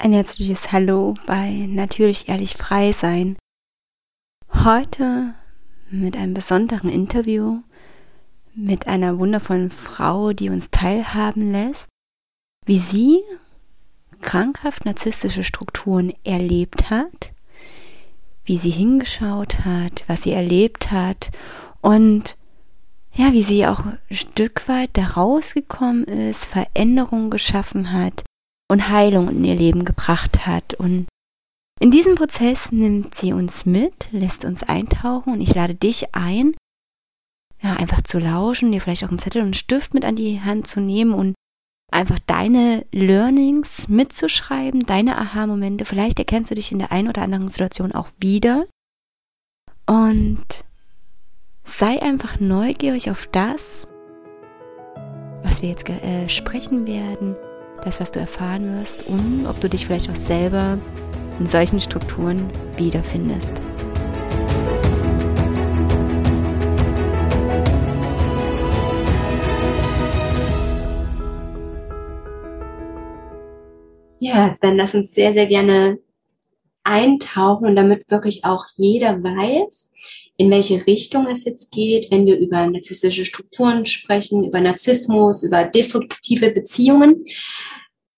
Ein herzliches Hallo bei Natürlich Ehrlich Frei Sein. Heute mit einem besonderen Interview mit einer wundervollen Frau, die uns teilhaben lässt, wie sie krankhaft narzisstische Strukturen erlebt hat, wie sie hingeschaut hat, was sie erlebt hat und ja, wie sie auch ein Stück weit da rausgekommen ist, Veränderungen geschaffen hat und Heilung in ihr Leben gebracht hat. Und in diesem Prozess nimmt sie uns mit, lässt uns eintauchen und ich lade dich ein, ja, einfach zu lauschen, dir vielleicht auch einen Zettel und einen Stift mit an die Hand zu nehmen und einfach deine Learnings mitzuschreiben, deine Aha-Momente. Vielleicht erkennst du dich in der einen oder anderen Situation auch wieder. Und sei einfach neugierig auf das, was wir jetzt äh, sprechen werden das, was du erfahren wirst und ob du dich vielleicht auch selber in solchen Strukturen wiederfindest. Ja, dann lass uns sehr, sehr gerne eintauchen und damit wirklich auch jeder weiß, in welche Richtung es jetzt geht, wenn wir über narzisstische Strukturen sprechen, über Narzissmus, über destruktive Beziehungen.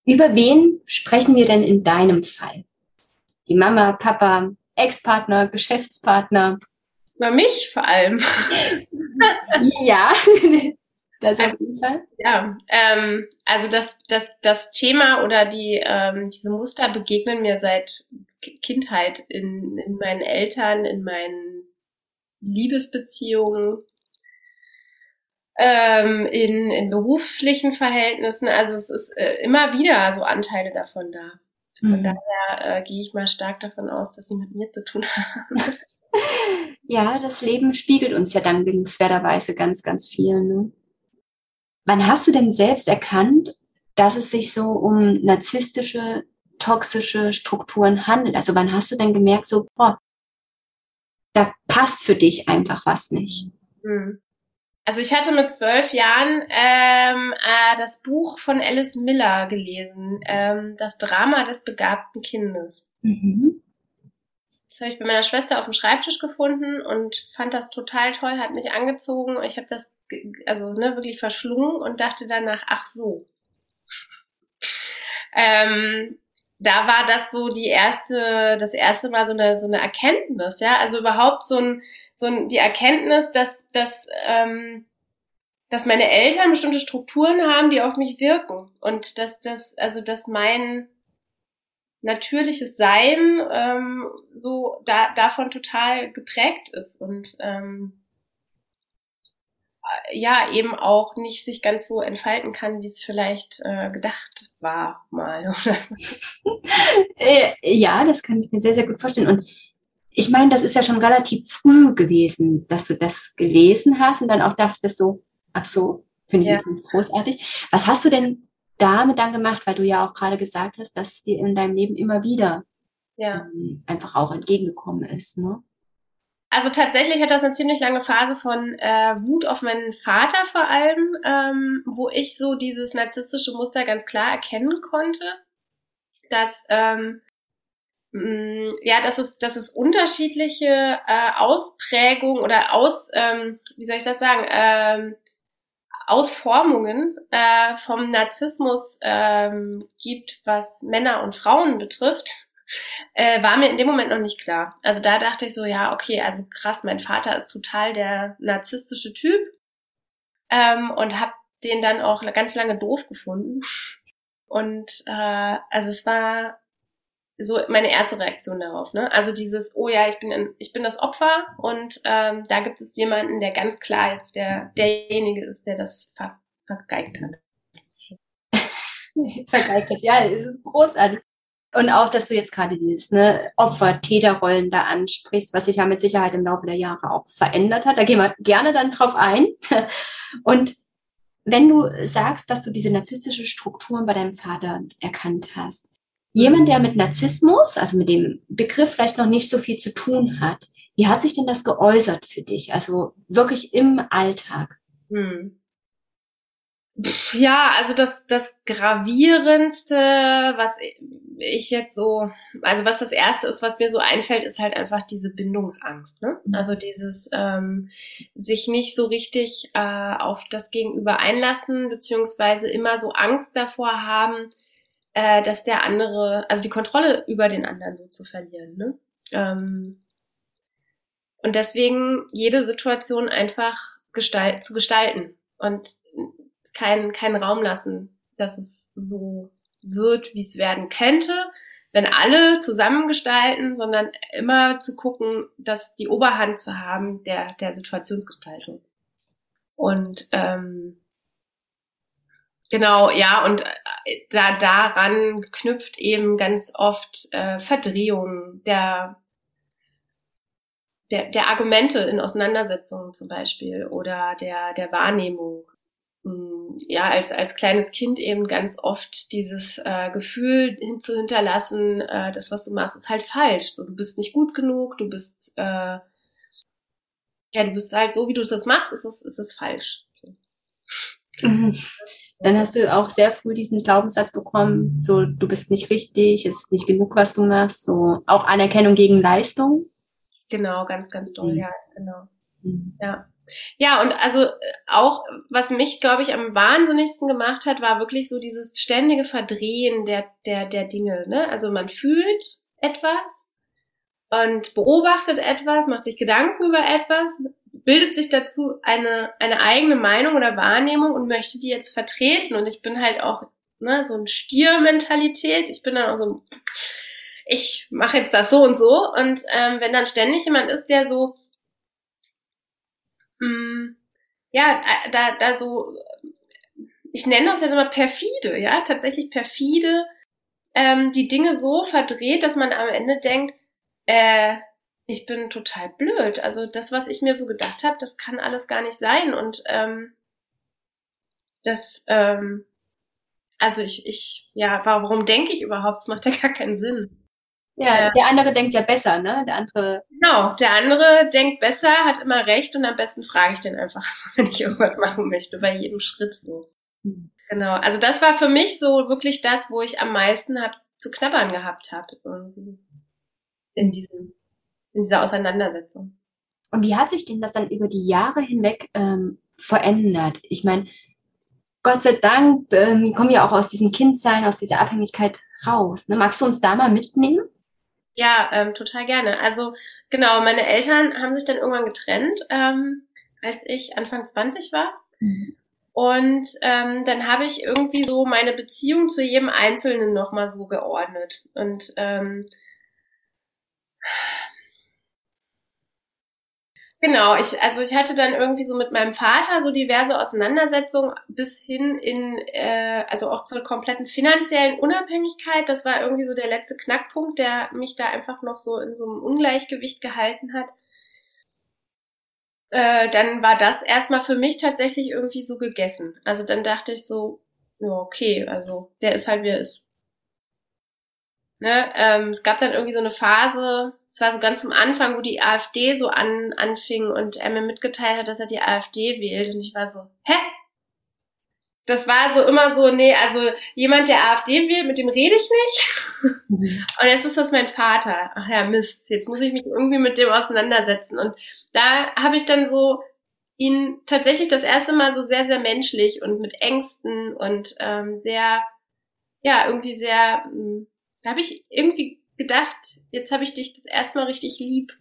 Über wen sprechen wir denn in deinem Fall? Die Mama, Papa, Ex-Partner, Geschäftspartner? Über mich vor allem. ja, das auf jeden Fall. Ja, ähm, also das, das, das Thema oder die, ähm, diese Muster begegnen mir seit Kindheit in, in meinen Eltern, in meinen Liebesbeziehungen, ähm, in, in beruflichen Verhältnissen. Also es ist äh, immer wieder so Anteile davon da. Von mhm. daher äh, gehe ich mal stark davon aus, dass sie mit mir zu tun haben. ja, das Leben spiegelt uns ja dankenswerterweise ganz, ganz viel. Ne? Wann hast du denn selbst erkannt, dass es sich so um narzisstische, toxische Strukturen handelt? Also wann hast du denn gemerkt, so, boah, da passt für dich einfach was nicht? Mhm. Also ich hatte mit zwölf Jahren ähm, äh, das Buch von Alice Miller gelesen, ähm, das Drama des begabten Kindes. Mhm. Das habe ich bei meiner Schwester auf dem Schreibtisch gefunden und fand das total toll, hat mich angezogen. Ich habe das also ne, wirklich verschlungen und dachte danach, ach so. ähm, da war das so die erste, das erste Mal so eine so eine Erkenntnis, ja, also überhaupt so ein so die Erkenntnis, dass, dass, ähm, dass meine Eltern bestimmte Strukturen haben, die auf mich wirken. Und dass das, also dass mein natürliches Sein ähm, so da, davon total geprägt ist und ähm, ja eben auch nicht sich ganz so entfalten kann, wie es vielleicht äh, gedacht war mal. Oder? Äh, ja, das kann ich mir sehr, sehr gut vorstellen. Und ich meine, das ist ja schon relativ früh gewesen, dass du das gelesen hast und dann auch dachtest so, ach so, finde ich ja. ganz großartig. Was hast du denn damit dann gemacht, weil du ja auch gerade gesagt hast, dass dir in deinem Leben immer wieder ja. ähm, einfach auch entgegengekommen ist, ne? Also tatsächlich hat das eine ziemlich lange Phase von äh, Wut auf meinen Vater vor allem, ähm, wo ich so dieses narzisstische Muster ganz klar erkennen konnte, dass ähm, Mm, ja, dass es, dass es unterschiedliche äh, Ausprägungen oder aus, ähm, wie soll ich das sagen, ähm, Ausformungen äh, vom Narzissmus ähm, gibt, was Männer und Frauen betrifft, äh, war mir in dem Moment noch nicht klar. Also da dachte ich so, ja, okay, also krass, mein Vater ist total der narzisstische Typ ähm, und habe den dann auch ganz lange doof gefunden. Und äh, also es war so meine erste Reaktion darauf. Ne? Also dieses, oh ja, ich bin, ein, ich bin das Opfer und ähm, da gibt es jemanden, der ganz klar jetzt der derjenige ist, der das ver vergeigt hat. vergeigt hat, ja, es ist großartig. Und auch, dass du jetzt gerade dieses ne, Opfer-Täterrollen da ansprichst, was sich ja mit Sicherheit im Laufe der Jahre auch verändert hat. Da gehen wir gerne dann drauf ein. Und wenn du sagst, dass du diese narzisstische Strukturen bei deinem Vater erkannt hast, Jemand, der mit Narzissmus, also mit dem Begriff vielleicht noch nicht so viel zu tun hat, wie hat sich denn das geäußert für dich? Also wirklich im Alltag? Hm. Ja, also das, das gravierendste, was ich jetzt so, also was das erste ist, was mir so einfällt, ist halt einfach diese Bindungsangst. Ne? Mhm. Also dieses ähm, sich nicht so richtig äh, auf das Gegenüber einlassen, beziehungsweise immer so Angst davor haben, äh, dass der andere, also die Kontrolle über den anderen so zu verlieren. Ne? Ähm, und deswegen jede Situation einfach gestalt, zu gestalten und keinen keinen Raum lassen, dass es so wird, wie es werden könnte, wenn alle zusammengestalten, sondern immer zu gucken, dass die Oberhand zu haben der, der Situationsgestaltung. Und ähm, genau, ja, und äh, da daran knüpft eben ganz oft äh, Verdrehung der der, der Argumente in Auseinandersetzungen zum Beispiel oder der, der Wahrnehmung ja, als, als kleines Kind eben ganz oft dieses äh, Gefühl hin zu hinterlassen, äh, das, was du machst, ist halt falsch. So, du bist nicht gut genug, du bist, äh, ja, du bist halt so, wie du das machst, ist es, ist es falsch. Mhm. Dann hast du auch sehr früh diesen Glaubenssatz bekommen, so, du bist nicht richtig, es ist nicht genug, was du machst, so, auch Anerkennung gegen Leistung. Genau, ganz, ganz doll, mhm. ja, genau. Ja. Ja, und also äh, auch, was mich, glaube ich, am wahnsinnigsten gemacht hat, war wirklich so dieses ständige Verdrehen der, der, der Dinge. Ne? Also man fühlt etwas und beobachtet etwas, macht sich Gedanken über etwas, bildet sich dazu eine, eine eigene Meinung oder Wahrnehmung und möchte die jetzt vertreten. Und ich bin halt auch ne, so ein Stiermentalität. Ich bin dann auch so, ich mache jetzt das so und so. Und ähm, wenn dann ständig jemand ist, der so mh, mm, ja, äh, da, da so, ich nenne das jetzt immer perfide, ja, tatsächlich perfide, ähm, die Dinge so verdreht, dass man am Ende denkt, äh, ich bin total blöd. Also das, was ich mir so gedacht habe, das kann alles gar nicht sein. Und ähm, das, ähm, also ich, ich, ja, warum denke ich überhaupt? Das macht ja gar keinen Sinn. Ja, der andere denkt ja besser, ne? Der andere. Genau, der andere denkt besser, hat immer recht und am besten frage ich den einfach, wenn ich irgendwas machen möchte, bei jedem Schritt so. Mhm. Genau, also das war für mich so wirklich das, wo ich am meisten hab zu knabbern gehabt habe in diesem in dieser Auseinandersetzung. Und wie hat sich denn das dann über die Jahre hinweg ähm, verändert? Ich meine, Gott sei Dank ähm, kommen wir auch aus diesem Kindsein, aus dieser Abhängigkeit raus. Ne? Magst du uns da mal mitnehmen? Ja, ähm, total gerne. Also genau, meine Eltern haben sich dann irgendwann getrennt, ähm, als ich Anfang 20 war. Mhm. Und ähm, dann habe ich irgendwie so meine Beziehung zu jedem Einzelnen nochmal so geordnet. Und ähm, Genau, ich, also ich hatte dann irgendwie so mit meinem Vater so diverse Auseinandersetzungen bis hin in, äh, also auch zur kompletten finanziellen Unabhängigkeit. Das war irgendwie so der letzte Knackpunkt, der mich da einfach noch so in so einem Ungleichgewicht gehalten hat. Äh, dann war das erstmal für mich tatsächlich irgendwie so gegessen. Also dann dachte ich so, ja, okay, also der ist halt wie er ist. Ne? Ähm, es gab dann irgendwie so eine Phase, es war so ganz am Anfang, wo die AfD so an, anfing und er mir mitgeteilt hat, dass er die AfD wählt. Und ich war so, hä? Das war so immer so, nee, also jemand, der AfD wählt, mit dem rede ich nicht. Mhm. Und jetzt ist das mein Vater. Ach ja, Mist, jetzt muss ich mich irgendwie mit dem auseinandersetzen. Und da habe ich dann so ihn tatsächlich das erste Mal so sehr, sehr menschlich und mit Ängsten und ähm, sehr, ja, irgendwie sehr, hm, da habe ich irgendwie gedacht, jetzt habe ich dich das erste Mal richtig lieb,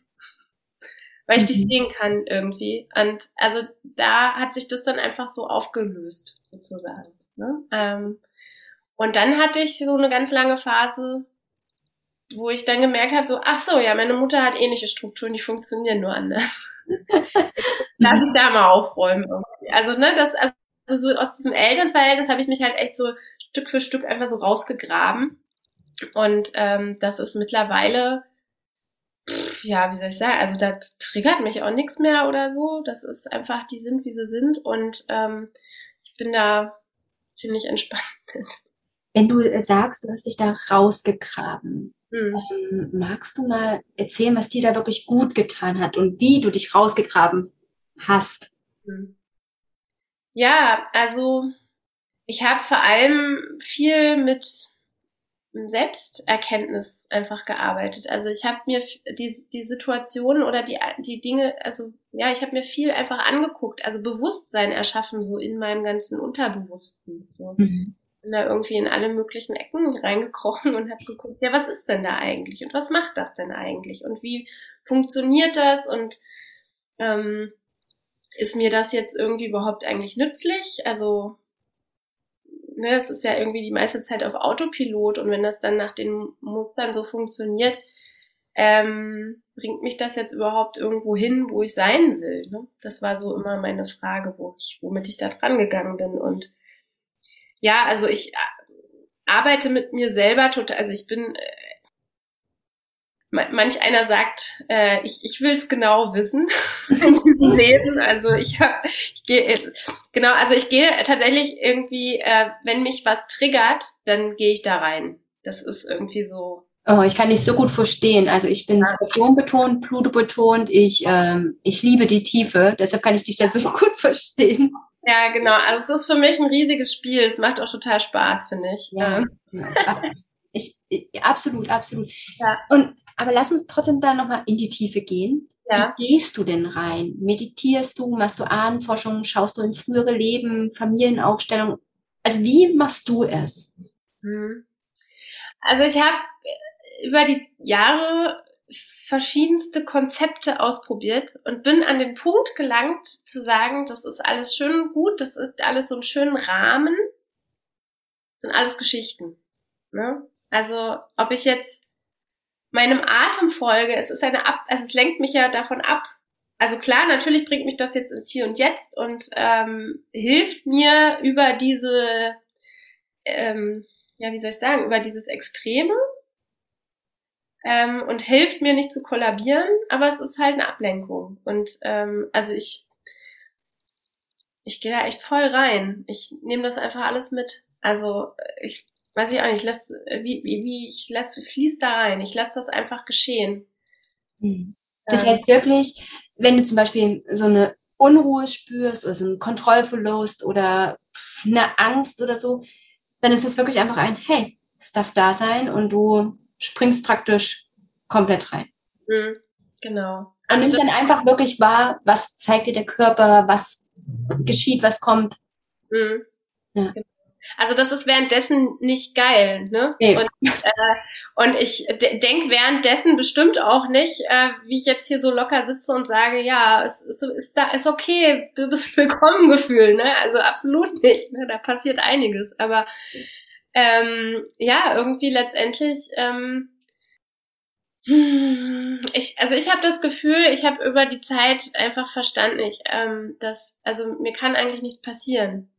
weil ich mhm. dich sehen kann irgendwie. Und also da hat sich das dann einfach so aufgelöst, sozusagen. Ne? Ähm, und dann hatte ich so eine ganz lange Phase, wo ich dann gemerkt habe, so, ach so, ja, meine Mutter hat ähnliche Strukturen, die funktionieren nur anders. Lass ich da mal aufräumen. Irgendwie. Also, ne, das, also so aus diesem Elternverhältnis habe ich mich halt echt so Stück für Stück einfach so rausgegraben. Und ähm, das ist mittlerweile, pff, ja, wie soll ich sagen, also da triggert mich auch nichts mehr oder so. Das ist einfach, die sind, wie sie sind. Und ähm, ich bin da ziemlich entspannt mit. Wenn du sagst, du hast dich da rausgegraben, hm. ähm, magst du mal erzählen, was dir da wirklich gut getan hat und wie du dich rausgegraben hast? Hm. Ja, also ich habe vor allem viel mit Selbsterkenntnis einfach gearbeitet. Also ich habe mir die, die Situation oder die, die Dinge, also ja, ich habe mir viel einfach angeguckt, also Bewusstsein erschaffen, so in meinem ganzen Unterbewussten. So. Mhm. Bin da irgendwie in alle möglichen Ecken reingekrochen und habe geguckt, ja, was ist denn da eigentlich und was macht das denn eigentlich und wie funktioniert das und ähm, ist mir das jetzt irgendwie überhaupt eigentlich nützlich? Also ne, es ist ja irgendwie die meiste Zeit auf Autopilot und wenn das dann nach den Mustern so funktioniert, ähm, bringt mich das jetzt überhaupt irgendwo hin, wo ich sein will? Ne? Das war so immer meine Frage, wo ich, womit ich da dran gegangen bin. Und ja, also ich arbeite mit mir selber total, also ich bin äh, manch einer sagt, äh, ich, ich will es genau wissen, lesen. Also ich, hab, ich gehe genau, also ich gehe tatsächlich irgendwie, äh, wenn mich was triggert, dann gehe ich da rein. Das ist irgendwie so. Oh, ich kann dich so gut verstehen. Also ich bin Skorpion betont, Pluto betont. Ich, ähm, ich liebe die Tiefe. Deshalb kann ich dich da so gut verstehen. Ja, genau. Also es ist für mich ein riesiges Spiel. Es macht auch total Spaß, finde ich. Ja, ja. Ich, ich, absolut, absolut. Ja. Und aber lass uns trotzdem da nochmal in die Tiefe gehen. Ja. Wie gehst du denn rein? Meditierst du, machst du Ahnenforschung, schaust du in frühere Leben, Familienaufstellung? Also wie machst du es? Hm. Also ich habe über die Jahre verschiedenste Konzepte ausprobiert und bin an den Punkt gelangt zu sagen, das ist alles schön und gut, das ist alles so einen schönen Rahmen, das sind alles Geschichten. Ne? Also ob ich jetzt meinem Atem folge, es ist eine Ab, also es lenkt mich ja davon ab. Also klar, natürlich bringt mich das jetzt ins Hier und Jetzt und ähm, hilft mir über diese, ähm, ja, wie soll ich sagen, über dieses Extreme ähm, und hilft mir nicht zu kollabieren, aber es ist halt eine Ablenkung. Und ähm, also ich, ich gehe da echt voll rein. Ich nehme das einfach alles mit. Also ich weiß ich auch nicht, ich lass, wie, wie, wie, ich lasse, fließ da rein, ich lasse das einfach geschehen. Hm. Das heißt wirklich, wenn du zum Beispiel so eine Unruhe spürst oder so einen Kontrollverlust oder eine Angst oder so, dann ist das wirklich einfach ein, hey, es darf da sein und du springst praktisch komplett rein. Mhm, genau. Und also nimmst dann einfach wirklich wahr, was zeigt dir der Körper, was geschieht, was kommt. Mhm. Ja. Genau. Also das ist währenddessen nicht geil, ne? Und, äh, und ich denk währenddessen bestimmt auch nicht, äh, wie ich jetzt hier so locker sitze und sage, ja, es ist, ist da ist okay, du bist willkommen Gefühl, ne? Also absolut nicht, ne? Da passiert einiges, aber ähm, ja, irgendwie letztendlich. Ähm, ich, also ich habe das Gefühl, ich habe über die Zeit einfach verstanden, ich, ähm, dass also mir kann eigentlich nichts passieren.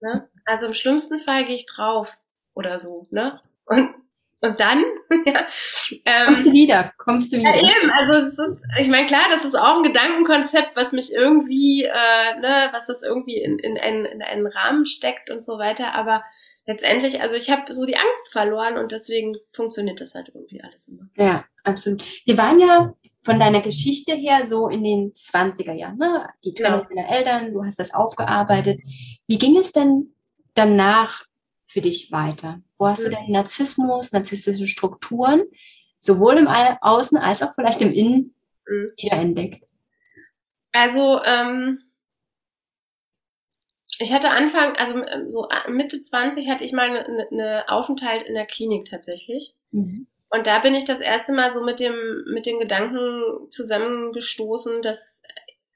Ne? Also im schlimmsten Fall gehe ich drauf oder so, ne? Und und dann ja, ähm, kommst du wieder, kommst du wieder. Ja, eben, also es ist, ich meine, klar, das ist auch ein Gedankenkonzept, was mich irgendwie, äh, ne, was das irgendwie in, in, einen, in einen Rahmen steckt und so weiter, aber letztendlich, also ich habe so die Angst verloren und deswegen funktioniert das halt irgendwie alles immer. Ja, absolut. Wir waren ja von deiner Geschichte her so in den 20er Jahren, ne? Die Trennung ja. deiner Eltern, du hast das aufgearbeitet. Wie ging es denn danach für dich weiter? Wo hast mhm. du denn Narzissmus, narzisstische Strukturen, sowohl im Außen als auch vielleicht im Innen mhm. wiederentdeckt? Also, ähm, ich hatte Anfang, also ähm, so äh, Mitte 20 hatte ich mal eine, eine Aufenthalt in der Klinik tatsächlich. Mhm. Und da bin ich das erste Mal so mit dem, mit den Gedanken zusammengestoßen, dass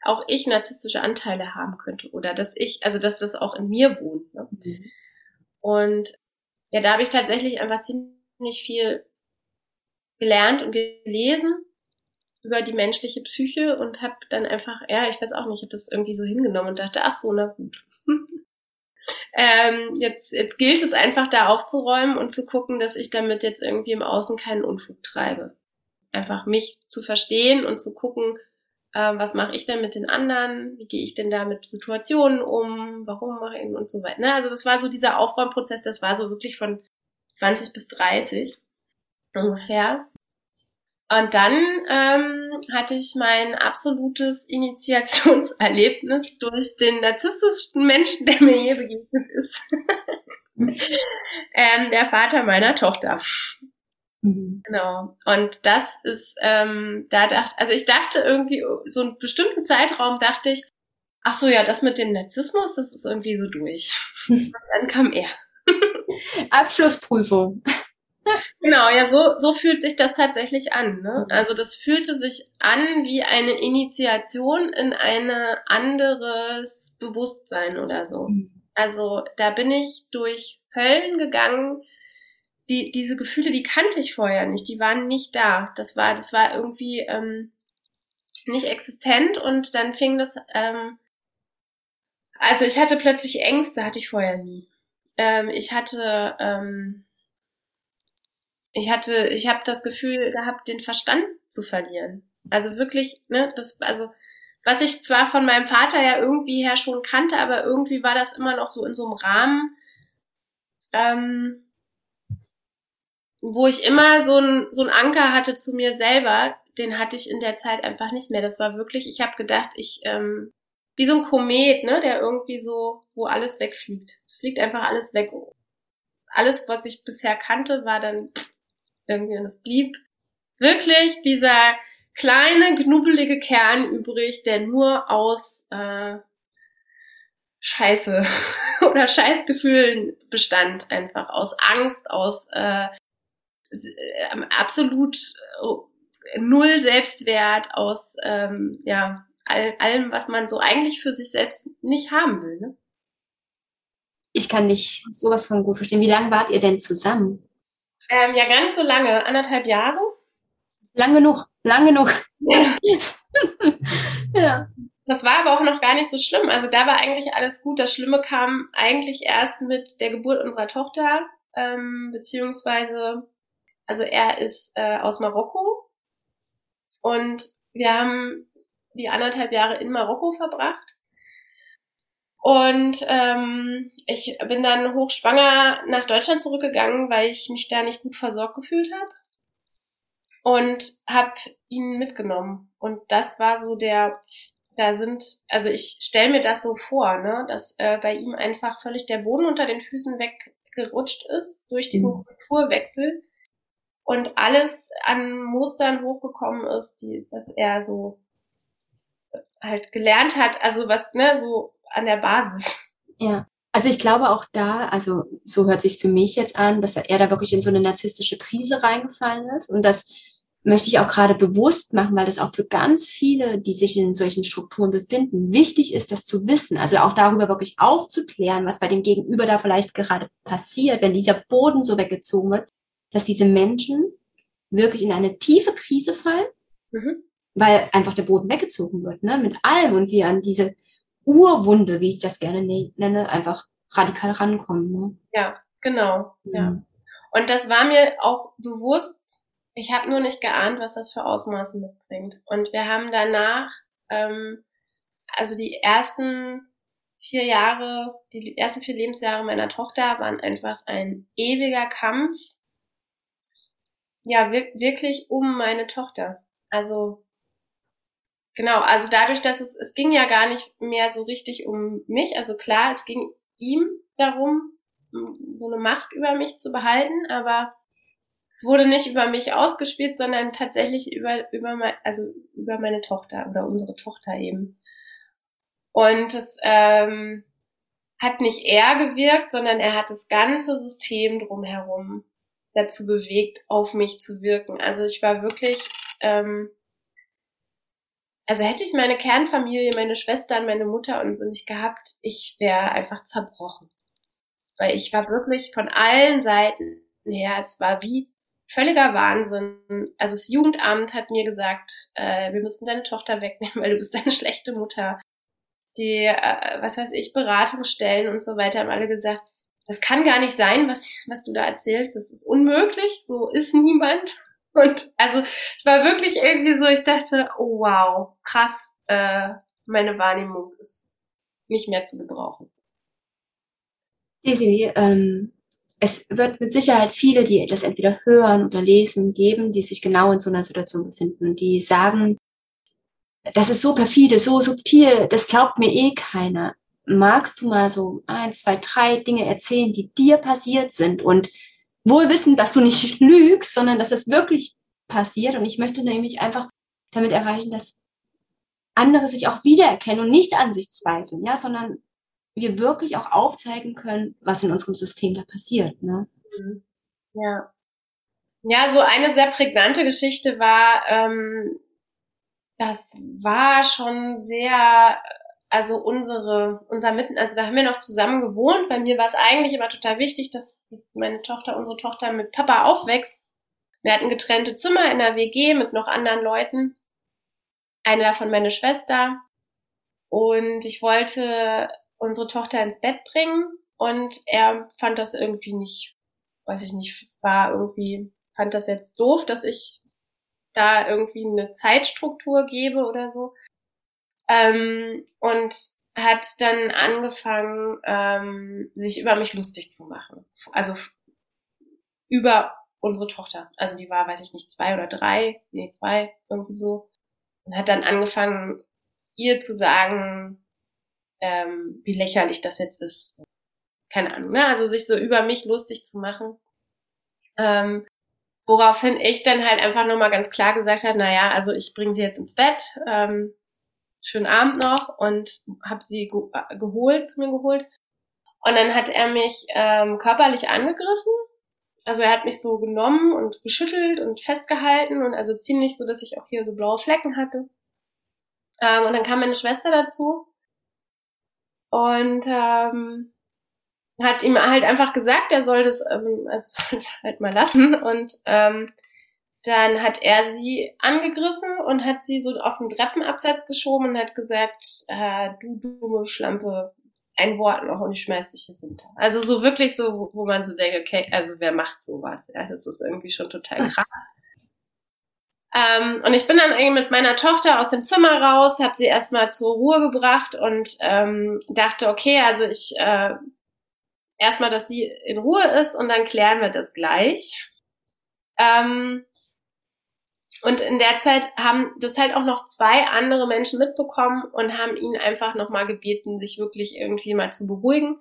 auch ich narzisstische Anteile haben könnte oder dass ich, also dass das auch in mir wohnt. Ne? Mhm. Und ja, da habe ich tatsächlich einfach ziemlich viel gelernt und gelesen über die menschliche Psyche und habe dann einfach, ja, ich weiß auch nicht, ich habe das irgendwie so hingenommen und dachte, ach so, na gut. ähm, jetzt, jetzt gilt es einfach da aufzuräumen und zu gucken, dass ich damit jetzt irgendwie im Außen keinen Unfug treibe. Einfach mich zu verstehen und zu gucken, äh, was mache ich denn mit den anderen, wie gehe ich denn da mit Situationen um, warum mache ich und so weiter. Ne? Also das war so dieser Aufräumprozess, das war so wirklich von 20 bis 30 ungefähr. Und dann ähm, hatte ich mein absolutes Initiationserlebnis durch den narzisstischsten Menschen, der mir je begegnet ist. ähm, der Vater meiner Tochter. Mhm. Genau. Und das ist, ähm, da dachte, also ich dachte irgendwie, so einen bestimmten Zeitraum dachte ich, ach so, ja, das mit dem Narzissmus, das ist irgendwie so durch. Und dann kam er. Abschlussprüfung. Genau, ja, so, so fühlt sich das tatsächlich an. Ne? Mhm. Also das fühlte sich an wie eine Initiation in ein anderes Bewusstsein oder so. Mhm. Also da bin ich durch Höllen gegangen. Die, diese Gefühle, die kannte ich vorher nicht, die waren nicht da. Das war, das war irgendwie ähm, nicht existent und dann fing das. Ähm, also ich hatte plötzlich Ängste, hatte ich vorher nie. Ähm, ich hatte ähm, ich hatte, ich habe das Gefühl gehabt, den Verstand zu verlieren. Also wirklich, ne, das, also was ich zwar von meinem Vater ja irgendwie her schon kannte, aber irgendwie war das immer noch so in so einem Rahmen, ähm, wo ich immer so ein so ein Anker hatte zu mir selber, den hatte ich in der Zeit einfach nicht mehr. Das war wirklich, ich habe gedacht, ich ähm, wie so ein Komet, ne, der irgendwie so, wo alles wegfliegt. Es fliegt einfach alles weg. Alles, was ich bisher kannte, war dann irgendwie. Und es blieb wirklich dieser kleine, knubbelige Kern übrig, der nur aus äh, Scheiße oder Scheißgefühlen bestand, einfach aus Angst, aus äh, absolut äh, null Selbstwert, aus ähm, ja all, allem, was man so eigentlich für sich selbst nicht haben will. Ne? Ich kann dich sowas von gut verstehen. Wie lange wart ihr denn zusammen? Ähm, ja, gar nicht so lange, anderthalb Jahre. Lang genug, lang genug. Ja. ja. Das war aber auch noch gar nicht so schlimm. Also da war eigentlich alles gut. Das Schlimme kam eigentlich erst mit der Geburt unserer Tochter, ähm, beziehungsweise, also er ist äh, aus Marokko und wir haben die anderthalb Jahre in Marokko verbracht. Und ähm, ich bin dann hochschwanger nach Deutschland zurückgegangen, weil ich mich da nicht gut versorgt gefühlt habe. Und habe ihn mitgenommen. Und das war so der, da sind, also ich stelle mir das so vor, ne, dass äh, bei ihm einfach völlig der Boden unter den Füßen weggerutscht ist durch diesen mhm. Kulturwechsel und alles an Mustern hochgekommen ist, die, dass er so halt gelernt hat, also was, ne, so an der Basis. Ja. Also ich glaube auch da, also so hört sich für mich jetzt an, dass er da wirklich in so eine narzisstische Krise reingefallen ist. Und das möchte ich auch gerade bewusst machen, weil das auch für ganz viele, die sich in solchen Strukturen befinden, wichtig ist, das zu wissen. Also auch darüber wirklich aufzuklären, was bei dem Gegenüber da vielleicht gerade passiert, wenn dieser Boden so weggezogen wird, dass diese Menschen wirklich in eine tiefe Krise fallen, mhm. weil einfach der Boden weggezogen wird, ne, mit allem und sie an diese Urwunde, wie ich das gerne ne-, nenne, einfach radikal rankommen. Ne? Ja, genau. Ja. ja. Und das war mir auch bewusst. Ich habe nur nicht geahnt, was das für Ausmaße mitbringt. Und wir haben danach, ähm, also die ersten vier Jahre, die ersten vier Lebensjahre meiner Tochter waren einfach ein ewiger Kampf. Ja, wirklich um meine Tochter. Also Genau, also dadurch, dass es, es ging ja gar nicht mehr so richtig um mich. Also klar, es ging ihm darum, so eine Macht über mich zu behalten, aber es wurde nicht über mich ausgespielt, sondern tatsächlich über, über, mein, also über meine Tochter oder unsere Tochter eben. Und es ähm, hat nicht er gewirkt, sondern er hat das ganze System drumherum dazu bewegt, auf mich zu wirken. Also ich war wirklich ähm, also hätte ich meine Kernfamilie, meine Schwestern, meine Mutter und so nicht gehabt, ich wäre einfach zerbrochen. Weil ich war wirklich von allen Seiten her, es war wie völliger Wahnsinn. Also das Jugendamt hat mir gesagt, äh, wir müssen deine Tochter wegnehmen, weil du bist eine schlechte Mutter. Die, äh, was weiß ich, Beratungsstellen und so weiter haben alle gesagt, das kann gar nicht sein, was, was du da erzählst. Das ist unmöglich. So ist niemand. Und also es war wirklich irgendwie so, ich dachte, oh wow, krass, äh, meine Wahrnehmung ist nicht mehr zu gebrauchen. Daisy, ähm, es wird mit Sicherheit viele, die das entweder hören oder lesen, geben, die sich genau in so einer Situation befinden, die sagen, das ist so perfide, so subtil, das glaubt mir eh keiner. Magst du mal so ein, zwei, drei Dinge erzählen, die dir passiert sind und wohl wissen, dass du nicht lügst, sondern dass es wirklich passiert. Und ich möchte nämlich einfach damit erreichen, dass andere sich auch wiedererkennen und nicht an sich zweifeln, ja, sondern wir wirklich auch aufzeigen können, was in unserem System da passiert. Ne? Mhm. Ja. Ja, so eine sehr prägnante Geschichte war, ähm, das war schon sehr, also unsere, unser Mitten, also da haben wir noch zusammen gewohnt. Bei mir war es eigentlich immer total wichtig, dass meine Tochter, unsere Tochter mit Papa aufwächst. Wir hatten getrennte Zimmer in der WG mit noch anderen Leuten. Eine davon meine Schwester. Und ich wollte unsere Tochter ins Bett bringen und er fand das irgendwie nicht, weiß ich nicht, war irgendwie, fand das jetzt doof, dass ich da irgendwie eine Zeitstruktur gebe oder so. Ähm, und hat dann angefangen, ähm, sich über mich lustig zu machen. Also über unsere Tochter. Also die war, weiß ich nicht, zwei oder drei, nee, zwei, irgendwie so. Und hat dann angefangen, ihr zu sagen, ähm, wie lächerlich das jetzt ist. Keine Ahnung, ne? Also sich so über mich lustig zu machen. Ähm, woraufhin ich dann halt einfach nochmal ganz klar gesagt habe, naja, also ich bringe sie jetzt ins Bett, ähm, schönen Abend noch und habe sie ge äh, geholt, zu mir geholt. Und dann hat er mich ähm, körperlich angegriffen. Also er hat mich so genommen und geschüttelt und festgehalten und also ziemlich so, dass ich auch hier so blaue Flecken hatte. Ähm, und dann kam meine Schwester dazu und ähm, hat ihm halt einfach gesagt, er soll das, ähm, also soll das halt mal lassen. Und ähm, dann hat er sie angegriffen und hat sie so auf den Treppenabsatz geschoben und hat gesagt, äh, du dumme Schlampe, ein Wort noch und ich schmeiß dich hier runter. Also so wirklich so, wo man so denkt, okay, also wer macht sowas? Ja, das ist irgendwie schon total krass. Ähm, und ich bin dann irgendwie mit meiner Tochter aus dem Zimmer raus, habe sie erstmal zur Ruhe gebracht und ähm, dachte, okay, also ich äh, erstmal, dass sie in Ruhe ist und dann klären wir das gleich. Ähm, und in der Zeit haben das halt auch noch zwei andere Menschen mitbekommen und haben ihn einfach nochmal gebeten, sich wirklich irgendwie mal zu beruhigen.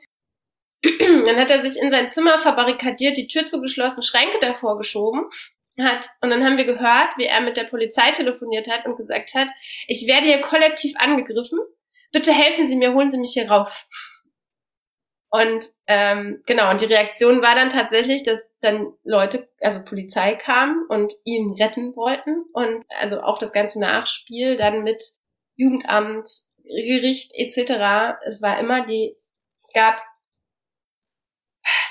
Dann hat er sich in sein Zimmer verbarrikadiert, die Tür zugeschlossen, Schränke davor geschoben hat. Und dann haben wir gehört, wie er mit der Polizei telefoniert hat und gesagt hat, ich werde hier kollektiv angegriffen. Bitte helfen Sie mir, holen Sie mich hier raus. Und ähm, genau, und die Reaktion war dann tatsächlich, dass dann Leute, also Polizei kam und ihn retten wollten. Und also auch das ganze Nachspiel dann mit Jugendamt, Gericht etc. Es war immer die, es gab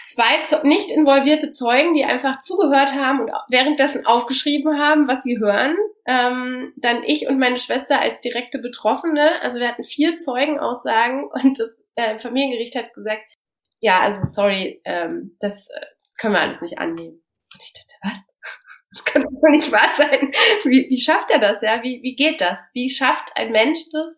zwei nicht involvierte Zeugen, die einfach zugehört haben und währenddessen aufgeschrieben haben, was sie hören. Ähm, dann ich und meine Schwester als direkte Betroffene. Also wir hatten vier Zeugenaussagen und das äh, Familiengericht hat gesagt, ja, also sorry, ähm, das äh, können wir alles nicht annehmen. Und ich dachte, was? Das kann doch nicht wahr sein. Wie, wie schafft er das, ja? Wie, wie geht das? Wie schafft ein Mensch das,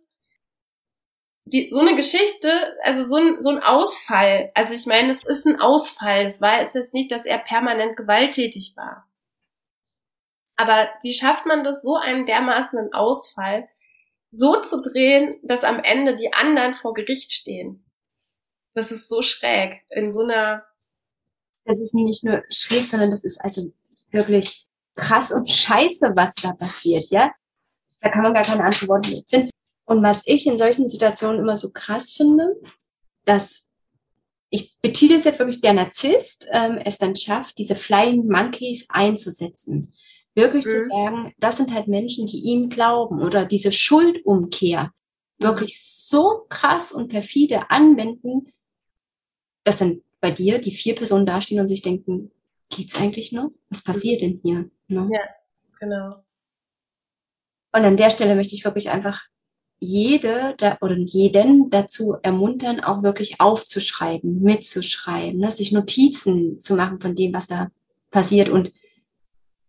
die, so eine Geschichte, also so ein, so ein Ausfall, also ich meine, es ist ein Ausfall. Es war es jetzt nicht, dass er permanent gewalttätig war. Aber wie schafft man das, so einen dermaßenen Ausfall so zu drehen, dass am Ende die anderen vor Gericht stehen? Das ist so schräg in so einer. Das ist nicht nur schräg, sondern das ist also wirklich krass und scheiße, was da passiert, ja? Da kann man gar keine andere Worte finden. Und was ich in solchen Situationen immer so krass finde, dass ich betitel es jetzt wirklich der Narzisst ähm, es dann schafft, diese Flying Monkeys einzusetzen. Wirklich mhm. zu sagen, das sind halt Menschen, die ihm glauben oder diese Schuldumkehr wirklich so krass und perfide anwenden, dass dann bei dir die vier Personen dastehen und sich denken, geht's eigentlich noch? Was passiert denn hier? Ne? Ja, genau. Und an der Stelle möchte ich wirklich einfach jede da, oder jeden dazu ermuntern, auch wirklich aufzuschreiben, mitzuschreiben, ne, sich Notizen zu machen von dem, was da passiert. Und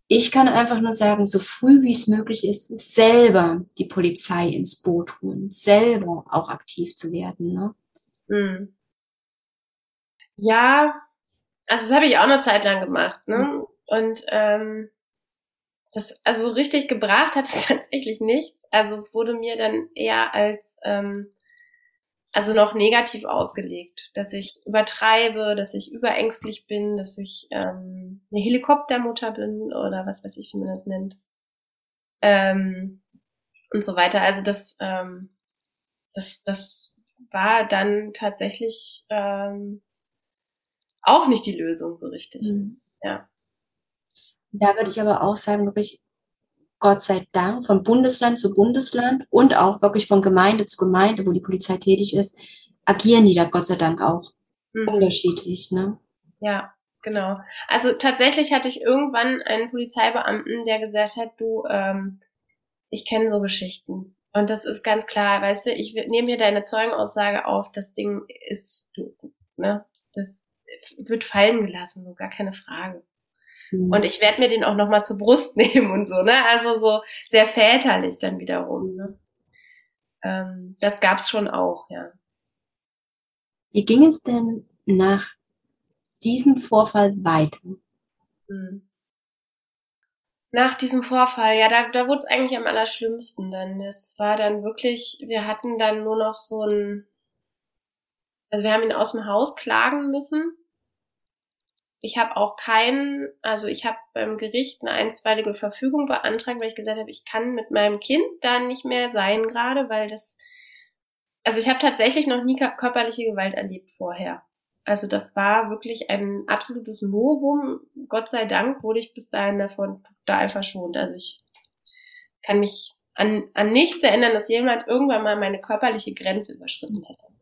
ich kann einfach nur sagen, so früh wie es möglich ist, selber die Polizei ins Boot holen, selber auch aktiv zu werden. Ne? Mhm. Ja, Also das habe ich auch eine Zeit lang gemacht, ne? Mhm. Und ähm, das, also richtig gebracht hat es tatsächlich nichts. Also es wurde mir dann eher als ähm, also noch negativ ausgelegt, dass ich übertreibe, dass ich überängstlich bin, dass ich ähm, eine Helikoptermutter bin oder was weiß ich, wie man das nennt. Ähm, und so weiter. Also das, ähm, das, das war dann tatsächlich ähm, auch nicht die Lösung so richtig. Mhm. Ja. Da würde ich aber auch sagen, wirklich Gott sei Dank, von Bundesland zu Bundesland und auch wirklich von Gemeinde zu Gemeinde, wo die Polizei tätig ist, agieren die da Gott sei Dank auch mhm. unterschiedlich. Ne? Ja, genau. Also tatsächlich hatte ich irgendwann einen Polizeibeamten, der gesagt hat, du, ähm, ich kenne so Geschichten. Und das ist ganz klar, weißt du, ich nehme hier deine Zeugenaussage auf, das Ding ist, du, ne, das wird fallen gelassen, so gar keine Frage. Mhm. Und ich werde mir den auch nochmal zur Brust nehmen und so, ne? Also so sehr väterlich dann wiederum. Ne? Ähm, das gab's schon auch, ja. Wie ging es denn nach diesem Vorfall weiter? Mhm. Nach diesem Vorfall, ja, da, da wurde es eigentlich am allerschlimmsten dann. Es war dann wirklich, wir hatten dann nur noch so ein, also wir haben ihn aus dem Haus klagen müssen ich habe auch keinen, also ich habe beim Gericht eine einstweilige Verfügung beantragt, weil ich gesagt habe, ich kann mit meinem Kind da nicht mehr sein gerade, weil das, also ich habe tatsächlich noch nie körperliche Gewalt erlebt vorher. Also das war wirklich ein absolutes Novum. Gott sei Dank wurde ich bis dahin davon total verschont. Also ich kann mich an, an nichts erinnern, dass jemand irgendwann mal meine körperliche Grenze überschritten hätte.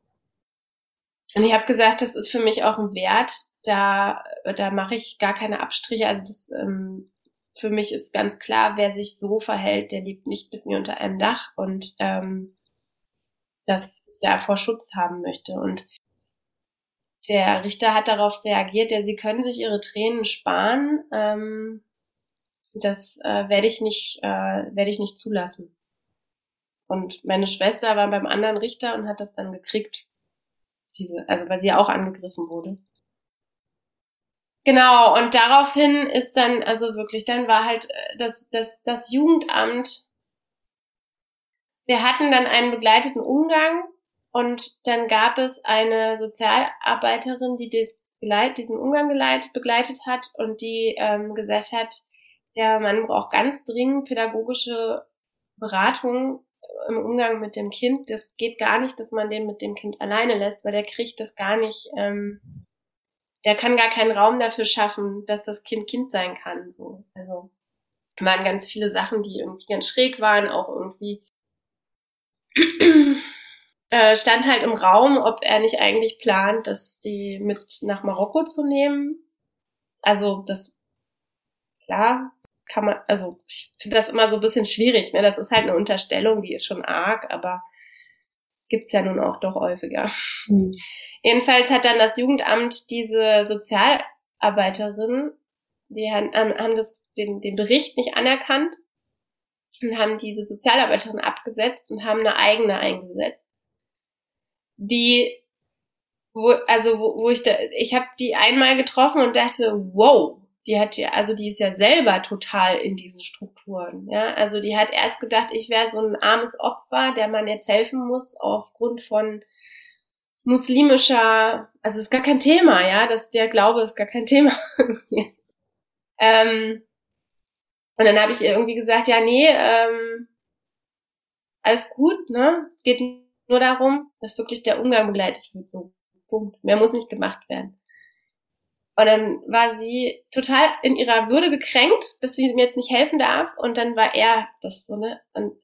Und ich habe gesagt, das ist für mich auch ein Wert, da, da mache ich gar keine Abstriche. Also das ähm, für mich ist ganz klar, wer sich so verhält, der lebt nicht mit mir unter einem Dach und ähm, dass ich davor Schutz haben möchte. Und der Richter hat darauf reagiert, ja, sie können sich ihre Tränen sparen. Ähm, das äh, werde ich nicht, äh, werde ich nicht zulassen. Und meine Schwester war beim anderen Richter und hat das dann gekriegt. Diese, also weil sie auch angegriffen wurde. Genau, und daraufhin ist dann, also wirklich, dann war halt äh, das, das, das Jugendamt. Wir hatten dann einen begleiteten Umgang und dann gab es eine Sozialarbeiterin, die das diesen Umgang geleitet, begleitet hat und die ähm, gesagt hat, der Mann braucht ganz dringend pädagogische Beratung im Umgang mit dem Kind. Das geht gar nicht, dass man den mit dem Kind alleine lässt, weil der kriegt das gar nicht ähm, der kann gar keinen Raum dafür schaffen, dass das Kind Kind sein kann. So. Also waren ganz viele Sachen, die irgendwie ganz schräg waren, auch irgendwie äh, stand halt im Raum, ob er nicht eigentlich plant, dass die mit nach Marokko zu nehmen. Also das klar kann man, also ich finde das immer so ein bisschen schwierig, ne? Das ist halt eine Unterstellung, die ist schon arg, aber gibt's ja nun auch doch häufiger. Mhm. Jedenfalls hat dann das Jugendamt diese Sozialarbeiterin, die haben, haben das, den, den Bericht nicht anerkannt und haben diese Sozialarbeiterin abgesetzt und haben eine eigene eingesetzt. Die, wo, also wo, wo ich da, ich habe die einmal getroffen und dachte, wow, die hat ja, also die ist ja selber total in diesen Strukturen. Ja, also die hat erst gedacht, ich wäre so ein armes Opfer, der man jetzt helfen muss aufgrund von muslimischer, also ist gar kein Thema, ja, dass der Glaube ist gar kein Thema. ähm, und dann habe ich ihr irgendwie gesagt, ja, nee, ähm, alles gut, ne? Es geht nur darum, dass wirklich der Umgang begleitet wird, so Punkt. Mehr muss nicht gemacht werden. Und dann war sie total in ihrer Würde gekränkt, dass sie mir jetzt nicht helfen darf. Und dann war er das so, ne? Und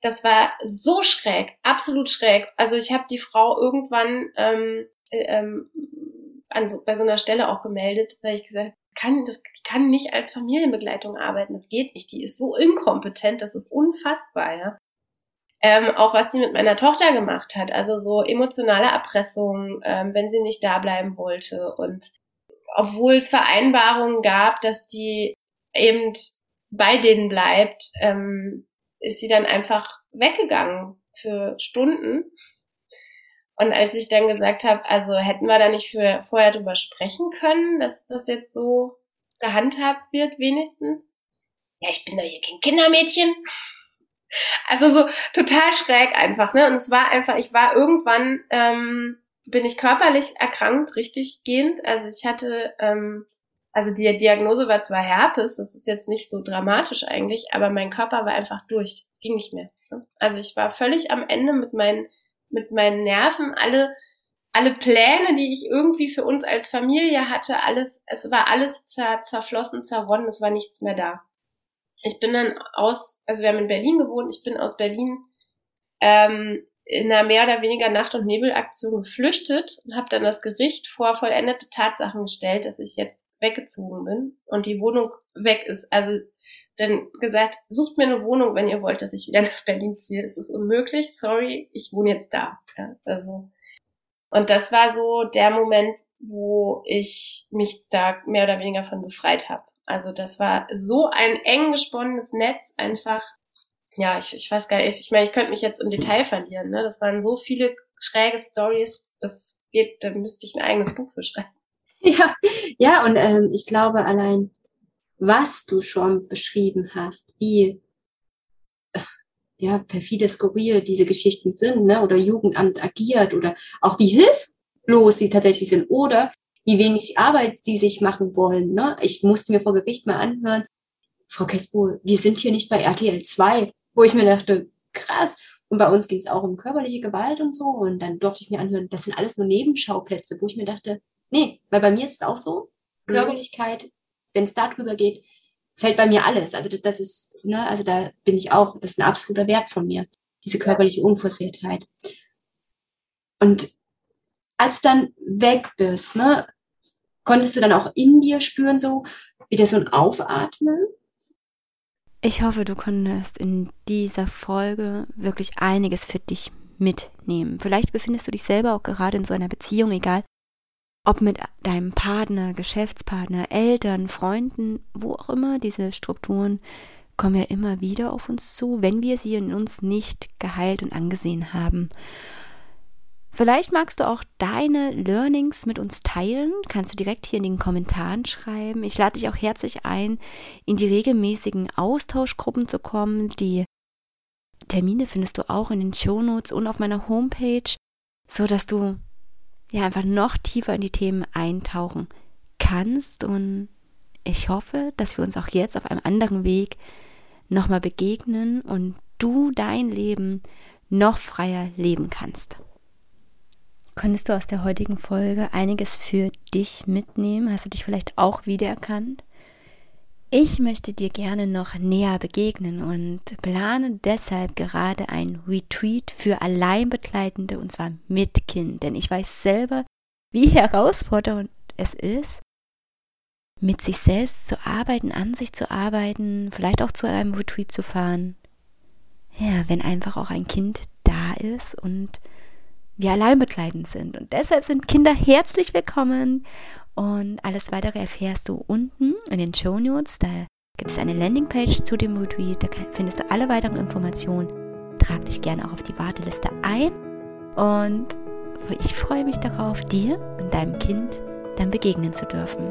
das war so schräg, absolut schräg. Also ich habe die Frau irgendwann ähm, äh, ähm, an so, bei so einer Stelle auch gemeldet, weil ich gesagt kann, das kann nicht als Familienbegleitung arbeiten, das geht nicht. Die ist so inkompetent, das ist unfassbar, ja. Ähm, auch was sie mit meiner Tochter gemacht hat, also so emotionale Erpressung, ähm, wenn sie nicht da bleiben wollte und obwohl es Vereinbarungen gab, dass die eben bei denen bleibt, ähm, ist sie dann einfach weggegangen für Stunden Und als ich dann gesagt habe, also hätten wir da nicht für, vorher drüber sprechen können, dass das jetzt so gehandhabt wird, wenigstens. Ja, ich bin doch hier kein Kindermädchen. Also so total schräg einfach, ne? Und es war einfach, ich war irgendwann, ähm, bin ich körperlich erkrankt, richtig gehend. Also ich hatte, ähm, also die Diagnose war zwar Herpes, das ist jetzt nicht so dramatisch eigentlich, aber mein Körper war einfach durch. Es ging nicht mehr. Ne? Also ich war völlig am Ende mit meinen, mit meinen Nerven. Alle, alle Pläne, die ich irgendwie für uns als Familie hatte, alles, es war alles zer, zerflossen, zerronnen, es war nichts mehr da ich bin dann aus, also wir haben in Berlin gewohnt, ich bin aus Berlin ähm, in einer mehr oder weniger Nacht- und Nebelaktion geflüchtet und habe dann das Gericht vor vollendete Tatsachen gestellt, dass ich jetzt weggezogen bin und die Wohnung weg ist. Also dann gesagt, sucht mir eine Wohnung, wenn ihr wollt, dass ich wieder nach Berlin ziehe. Das ist unmöglich, sorry, ich wohne jetzt da. Ja, also. Und das war so der Moment, wo ich mich da mehr oder weniger von befreit habe. Also das war so ein eng gesponnenes Netz, einfach, ja, ich, ich weiß gar nicht, ich meine, ich könnte mich jetzt im Detail verlieren, ne? Das waren so viele schräge Stories, das geht, da müsste ich ein eigenes Buch für schreiben. Ja, ja, und ähm, ich glaube allein, was du schon beschrieben hast, wie ja, perfide, skurril diese Geschichten sind, ne? oder Jugendamt agiert oder auch wie hilflos sie tatsächlich sind oder wie wenig Arbeit sie sich machen wollen. Ne? Ich musste mir vor Gericht mal anhören, Frau Kespo, wir sind hier nicht bei RTL 2, wo ich mir dachte, krass. Und bei uns ging es auch um körperliche Gewalt und so. Und dann durfte ich mir anhören, das sind alles nur Nebenschauplätze, wo ich mir dachte, nee, weil bei mir ist es auch so, mhm. Körperlichkeit, wenn es da drüber geht, fällt bei mir alles. Also das, das ist, ne, also da bin ich auch, das ist ein absoluter Wert von mir, diese körperliche Unversehrtheit. Und als du dann weg bist, ne, konntest du dann auch in dir spüren, so wieder so ein Aufatmen? Ich hoffe, du konntest in dieser Folge wirklich einiges für dich mitnehmen. Vielleicht befindest du dich selber auch gerade in so einer Beziehung, egal ob mit deinem Partner, Geschäftspartner, Eltern, Freunden, wo auch immer, diese Strukturen kommen ja immer wieder auf uns zu, wenn wir sie in uns nicht geheilt und angesehen haben. Vielleicht magst du auch deine Learnings mit uns teilen. Kannst du direkt hier in den Kommentaren schreiben. Ich lade dich auch herzlich ein, in die regelmäßigen Austauschgruppen zu kommen. Die Termine findest du auch in den Shownotes und auf meiner Homepage, so dass du ja einfach noch tiefer in die Themen eintauchen kannst. Und ich hoffe, dass wir uns auch jetzt auf einem anderen Weg nochmal begegnen und du dein Leben noch freier leben kannst. Konntest du aus der heutigen Folge einiges für dich mitnehmen? Hast du dich vielleicht auch wiedererkannt? Ich möchte dir gerne noch näher begegnen und plane deshalb gerade ein Retreat für Alleinbegleitende und zwar mit Kind, denn ich weiß selber, wie herausfordernd es ist, mit sich selbst zu arbeiten, an sich zu arbeiten, vielleicht auch zu einem Retreat zu fahren. Ja, wenn einfach auch ein Kind da ist und wir allein begleitend sind. Und deshalb sind Kinder herzlich willkommen. Und alles weitere erfährst du unten in den Show Notes. Da gibt es eine Landingpage zu dem Retreat. Da findest du alle weiteren Informationen. Trag dich gerne auch auf die Warteliste ein. Und ich freue mich darauf, dir und deinem Kind dann begegnen zu dürfen.